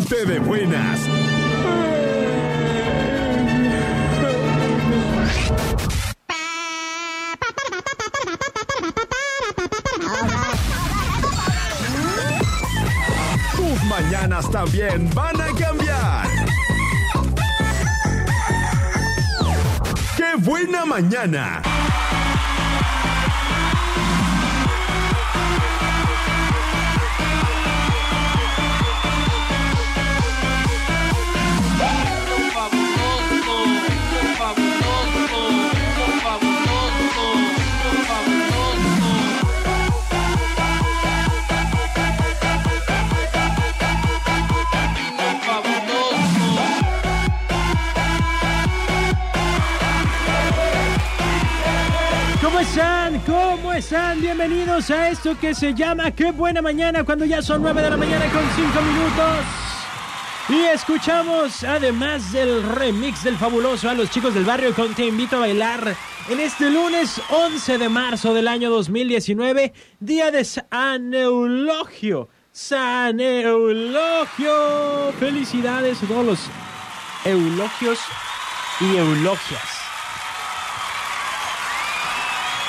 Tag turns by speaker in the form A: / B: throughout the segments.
A: Ponte de buenas. Tus mañanas también van a cambiar. ¡Qué buena mañana!
B: ¿Cómo están? Bienvenidos a esto que se llama Qué buena mañana cuando ya son 9 de la mañana con 5 minutos. Y escuchamos, además del remix del fabuloso a los chicos del barrio con Te invito a bailar en este lunes 11 de marzo del año 2019, día de San Eulogio. San Eulogio. Felicidades a todos los eulogios y eulogias.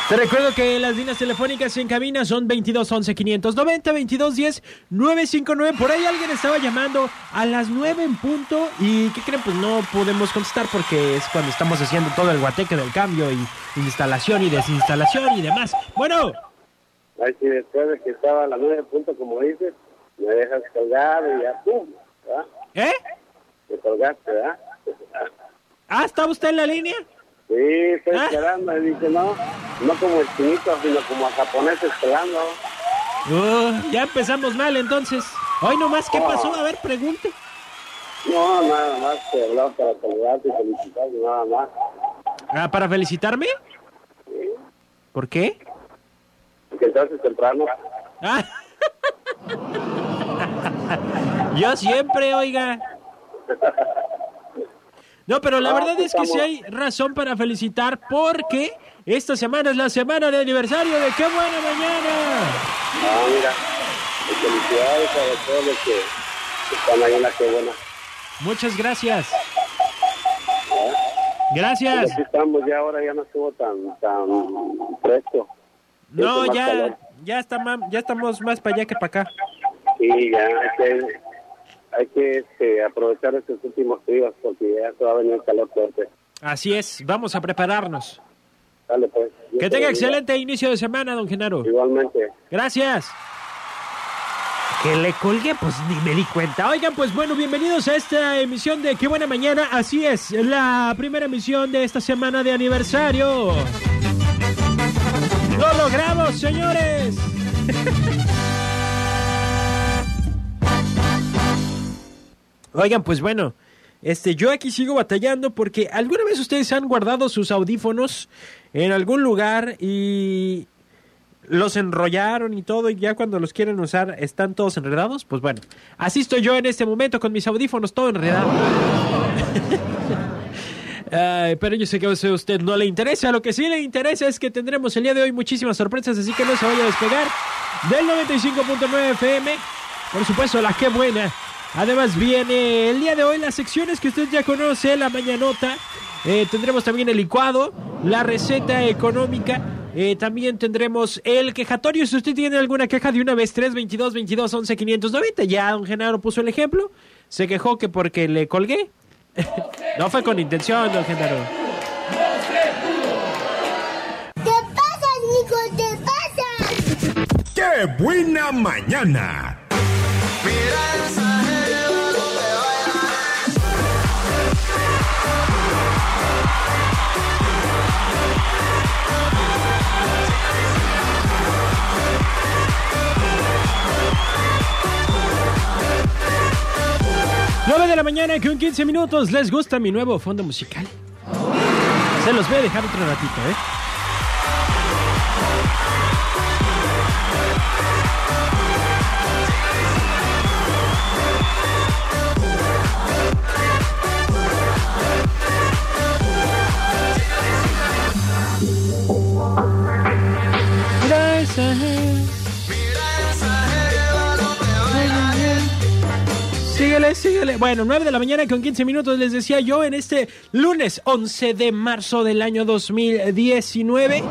B: Te recuerdo que las líneas telefónicas en cabina son 22 11 590 22 10 959. Por ahí alguien estaba llamando a las 9 en punto. ¿Y qué creen? Pues no podemos contestar porque es cuando estamos haciendo todo el guateque del cambio y instalación y desinstalación y demás. Bueno,
C: Ahí sí, después de que estaba a las nueve puntos, como dices, me dejas colgar y ya, ¡pum! ¿verdad?
B: ¿eh?
C: Te colgaste, ¿verdad?
B: Ah, ¿está usted en la línea?
C: Sí, estoy
B: Ah.
C: esperando. Y dice, no, no como el chinito, sino como a japonés esperando.
B: Uh, ya empezamos mal entonces. Hoy nomás, ¿qué pasó? A ver, pregunte.
C: No, nada más te hablaba para saludarte y felicitarte, nada más.
B: Ah, ¿Para felicitarme? ¿Por qué?
C: Porque entonces temprano,
B: Ah. Yo siempre, oiga. No, pero la
C: Ah,
B: verdad es que sí hay razón para felicitar porque esta semana es la semana de aniversario de Qué Buena Mañana.
C: ah, mira, felicidades a todos los que están ahí en la que buena.
B: Muchas gracias. Gracias.
C: aquí estamos, ya ahora ya no estuvo tan, tan fresco.
B: No, ya, ya, está ya estamos más para allá que para acá.
C: Sí, ya que, hay que este, aprovechar estos últimos días porque ya se va a venir el calor fuerte.
B: Así es, vamos a prepararnos.
C: Dale pues.
B: Que
C: te
B: tenga excelente inicio de semana, don Genaro.
C: Igualmente.
B: Gracias. Que le colgué, pues ni me di cuenta. Oigan, pues bueno, bienvenidos a esta emisión de Qué Buena Mañana. Así es, la primera emisión de esta semana de aniversario. ¡Lo logramos, señores! Oigan, pues bueno, este, yo aquí sigo batallando porque alguna vez ustedes han guardado sus audífonos en algún lugar y los enrollaron y todo y ya cuando los quieren usar están todos enredados. Pues bueno, así estoy yo en este momento con mis audífonos todo enredado. Pero yo sé que a usted no le interesa. Lo que sí le interesa es que tendremos el día de hoy muchísimas sorpresas, así que no se vaya a despegar del 95.9 FM. Por supuesto, la que buena. Además viene el día de hoy las secciones que usted ya conoce, la mañanota. Eh, tendremos también el licuado, la receta económica. eh, también tendremos el quejatorio. Si usted tiene alguna queja de una vez, 322 22 11 590. Ya don Genaro puso el ejemplo. Se quejó que porque le colgué. no fue con intención, don Genaro.
D: ¿Qué pasa, Nico? ¿Qué pasa?
A: ¡Qué buena mañana!
B: De la mañana con 15 minutos. ¿Les gusta mi nuevo fondo musical? Se los voy a dejar otro ratito, ¿eh? Mira Síguele. Bueno, 9 de la mañana con 15 minutos les decía yo en este lunes 11 de marzo del año 2019.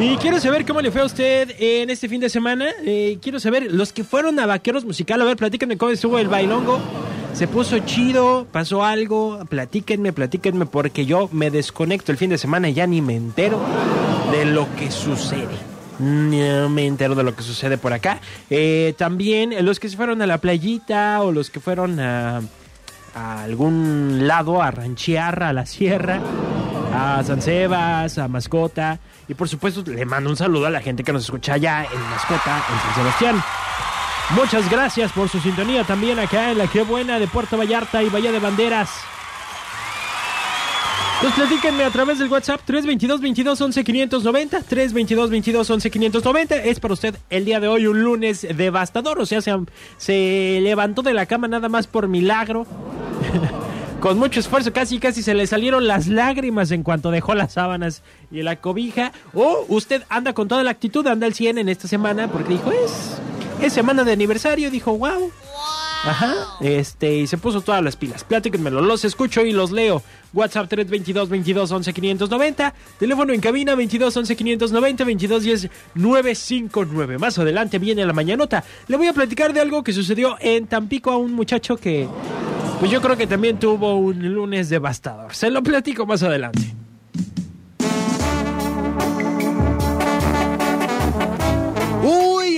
B: Y quiero saber cómo le fue a usted en este fin de semana. Eh, quiero saber, los que fueron a Vaqueros Musical, a ver, platíquenme cómo estuvo el bailongo. ¿Se puso chido? ¿Pasó algo? Platíquenme, platíquenme, porque yo me desconecto el fin de semana y ya ni me entero de lo que sucede. No me entero de lo que sucede por acá. Eh, también eh, los que se fueron a la playita o los que fueron a, algún lado a ranchear, a la sierra, a San Sebas, a Mascota. Y por supuesto le mando un saludo a la gente que nos escucha allá en Mascota, en San Sebastián. Muchas gracias por su sintonía también acá en la que buena de Puerto Vallarta y Bahía de Banderas. Pues platíquenme a través del WhatsApp 322 22 11 590 322 22 11 590 es para usted el día de hoy un lunes devastador, o sea, se, se levantó de la cama nada más por milagro. Con mucho esfuerzo, casi casi se le salieron las lágrimas en cuanto dejó las sábanas y la cobija. O usted anda con toda la actitud, anda al 100 en esta semana porque dijo, es, es semana de aniversario, dijo, wow. Ajá, este, y se puso todas las pilas. Platíquenmelo, los escucho y los leo. WhatsApp 322 22 11 590. Teléfono en cabina 22 11 590 22 10 959. Más adelante viene la mañanota. Le voy a platicar de algo que sucedió en Tampico a un muchacho que, pues yo creo que también tuvo un lunes devastador. Se lo platico más adelante.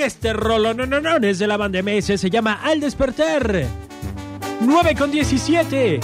B: Este rolo no no no es de la banda MS se llama Al despertar. 9 con 17.